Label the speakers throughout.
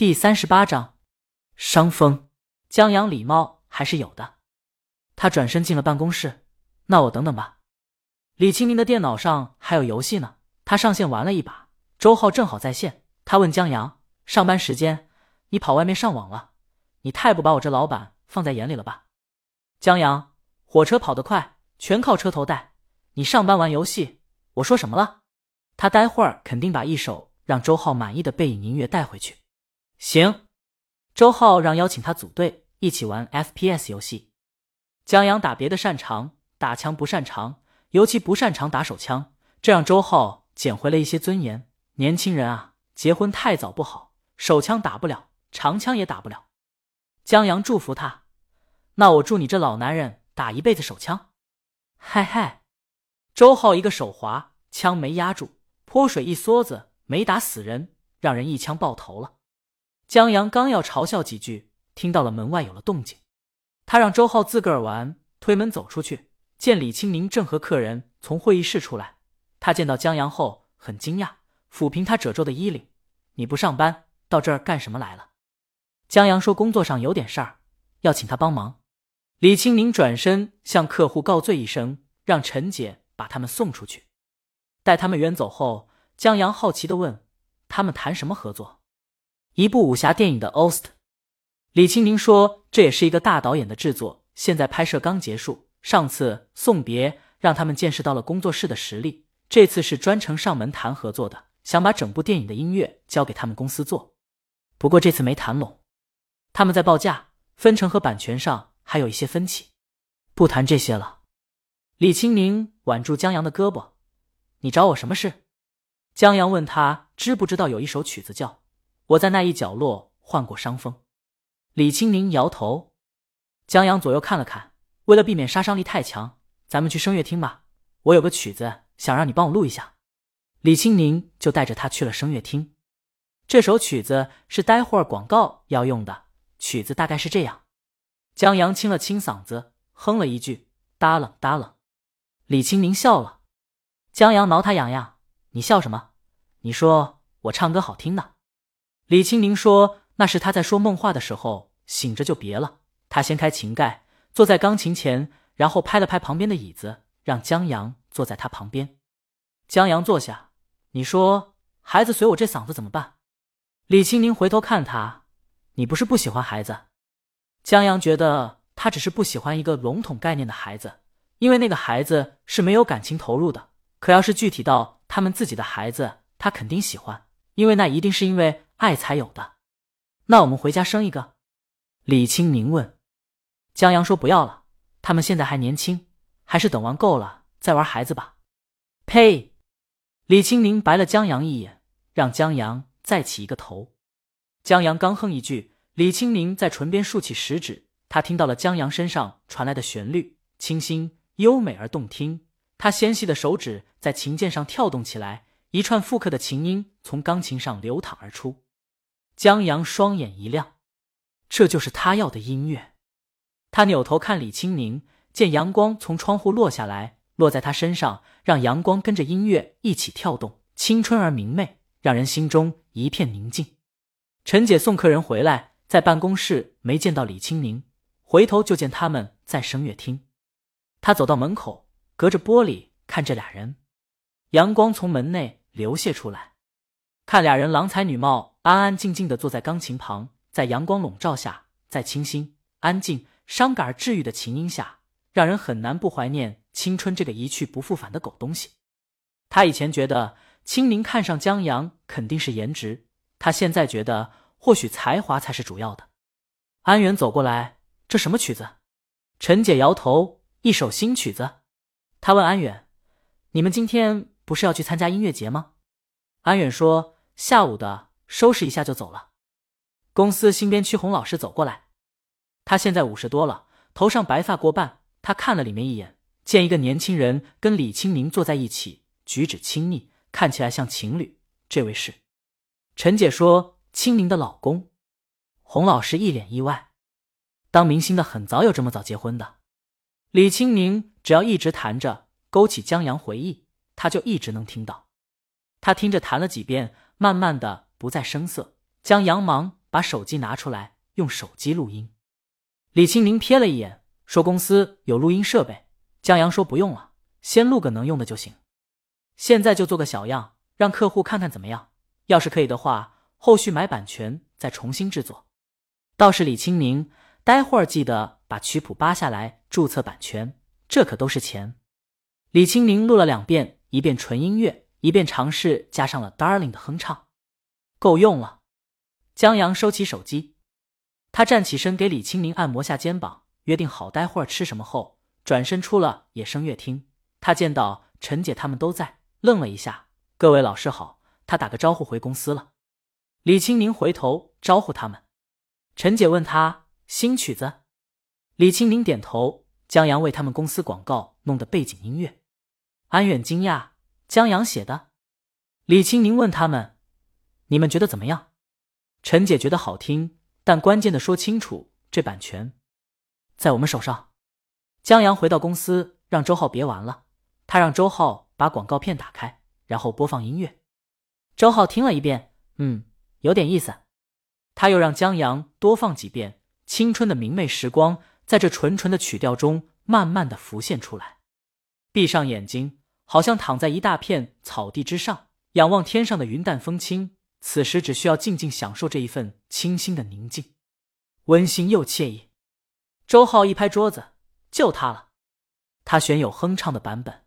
Speaker 1: 第三十八章，伤风。江阳礼貌还是有的。他转身进了办公室。那我等等吧。李清明的电脑上还有游戏呢，他上线玩了一把。周浩正好在线，他问江阳：“上班时间，你跑外面上网了？你太不把我这老板放在眼里了吧？”江阳：“火车跑得快，全靠车头带。你上班玩游戏，我说什么了？”他待会儿肯定把一首让周浩满意的背影音乐带回去。行，周浩让邀请他组队一起玩 FPS 游戏。江阳打别的擅长，打枪不擅长，尤其不擅长打手枪，这让周浩捡回了一些尊严。年轻人啊，结婚太早不好，手枪打不了，长枪也打不了。江阳祝福他，那我祝你这老男人打一辈子手枪。嗨嗨，周浩一个手滑，枪没压住，泼水一梭子没打死人，让人一枪爆头了。江阳刚要嘲笑几句，听到了门外有了动静。他让周浩自个儿玩，推门走出去，见李青宁正和客人从会议室出来。他见到江阳后很惊讶，抚平他褶皱的衣领：“你不上班，到这儿干什么来了？”江阳说：“工作上有点事儿，要请他帮忙。”李青宁转身向客户告罪一声，让陈姐把他们送出去。待他们远走后，江阳好奇的问：“他们谈什么合作？”一部武侠电影的 OST，李青宁说：“这也是一个大导演的制作，现在拍摄刚结束。上次送别让他们见识到了工作室的实力，这次是专程上门谈合作的，想把整部电影的音乐交给他们公司做。不过这次没谈拢，他们在报价、分成和版权上还有一些分歧，不谈这些了。”李青宁挽住江阳的胳膊：“你找我什么事？”江阳问他知不知道有一首曲子叫。我在那一角落患过伤风，李青宁摇头。江阳左右看了看，为了避免杀伤力太强，咱们去声乐厅吧。我有个曲子想让你帮我录一下。李青宁就带着他去了声乐厅。这首曲子是待会儿广告要用的，曲子大概是这样。江阳清了清嗓子，哼了一句：“哒了哒了。”李青宁笑了。江阳挠他痒痒：“你笑什么？你说我唱歌好听呢。”李青宁说：“那是他在说梦话的时候，醒着就别了。”他掀开琴盖，坐在钢琴前，然后拍了拍旁边的椅子，让江阳坐在他旁边。江阳坐下，你说孩子随我这嗓子怎么办？李青宁回头看他，你不是不喜欢孩子？江阳觉得他只是不喜欢一个笼统概念的孩子，因为那个孩子是没有感情投入的。可要是具体到他们自己的孩子，他肯定喜欢，因为那一定是因为。爱才有的，那我们回家生一个。李青宁问，江阳说不要了，他们现在还年轻，还是等玩够了再玩孩子吧。呸！李青宁白了江阳一眼，让江阳再起一个头。江阳刚哼一句，李青宁在唇边竖起食指，他听到了江阳身上传来的旋律，清新优美而动听。他纤细的手指在琴键上跳动起来，一串复刻的琴音从钢琴上流淌而出。江阳双眼一亮，这就是他要的音乐。他扭头看李青宁，见阳光从窗户落下来，落在他身上，让阳光跟着音乐一起跳动，青春而明媚，让人心中一片宁静。陈姐送客人回来，在办公室没见到李青宁，回头就见他们在声乐厅。他走到门口，隔着玻璃看这俩人，阳光从门内流泻出来，看俩人郎才女貌。安安静静的坐在钢琴旁，在阳光笼罩下，在清新、安静、伤感而治愈的琴音下，让人很难不怀念青春这个一去不复返的狗东西。他以前觉得青宁看上江阳肯定是颜值，他现在觉得或许才华才是主要的。安远走过来，这什么曲子？陈姐摇头，一首新曲子。他问安远：“你们今天不是要去参加音乐节吗？”安远说：“下午的。”收拾一下就走了。公司新编区洪老师走过来，他现在五十多了，头上白发过半。他看了里面一眼，见一个年轻人跟李青宁坐在一起，举止亲昵，看起来像情侣。这位是陈姐说青宁的老公。洪老师一脸意外，当明星的很早有这么早结婚的。李青宁只要一直弹着，勾起江阳回忆，他就一直能听到。他听着弹了几遍，慢慢的。不再声色，将杨忙把手机拿出来，用手机录音。李青宁瞥了一眼，说：“公司有录音设备。”江阳说：“不用了，先录个能用的就行。现在就做个小样，让客户看看怎么样。要是可以的话，后续买版权再重新制作。倒是李青宁，待会儿记得把曲谱扒下来注册版权，这可都是钱。”李青宁录了两遍，一遍纯音乐，一遍尝试加上了 Darling 的哼唱，够用了。江阳收起手机。他站起身，给李青宁按摩下肩膀，约定好待会儿吃什么后，转身出了野声乐厅。他见到陈姐他们都在，愣了一下：“各位老师好。”他打个招呼回公司了。李青宁回头招呼他们。陈姐问他：“新曲子？”李青宁点头。江阳为他们公司广告弄的背景音乐。安远惊讶：“江阳写的？”李青宁问他们：“你们觉得怎么样？”陈姐觉得好听。但关键的说清楚，这版权在我们手上。江阳回到公司，让周浩别玩了。他让周浩把广告片打开，然后播放音乐。周浩听了一遍，嗯，有点意思。他又让江阳多放几遍。青春的明媚时光，在这纯纯的曲调中，慢慢的浮现出来。闭上眼睛，好像躺在一大片草地之上，仰望天上的云淡风轻。此时只需要静静享受这一份清新的宁静，温馨又惬意。周浩一拍桌子，就他了。他选有哼唱的版本。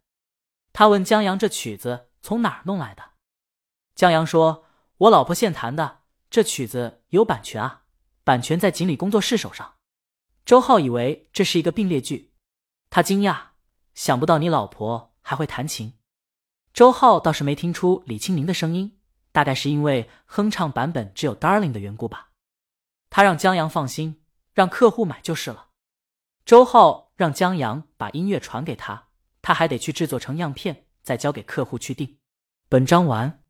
Speaker 1: 他问江阳：“这曲子从哪儿弄来的？”江阳说：“我老婆现弹的。这曲子有版权啊，版权在锦鲤工作室手上。”周浩以为这是一个并列句，他惊讶，想不到你老婆还会弹琴。周浩倒是没听出李清明的声音。大概是因为哼唱版本只有 Darling 的缘故吧。他让江阳放心，让客户买就是了。周浩让江阳把音乐传给他，他还得去制作成样片，再交给客户去定。本章完。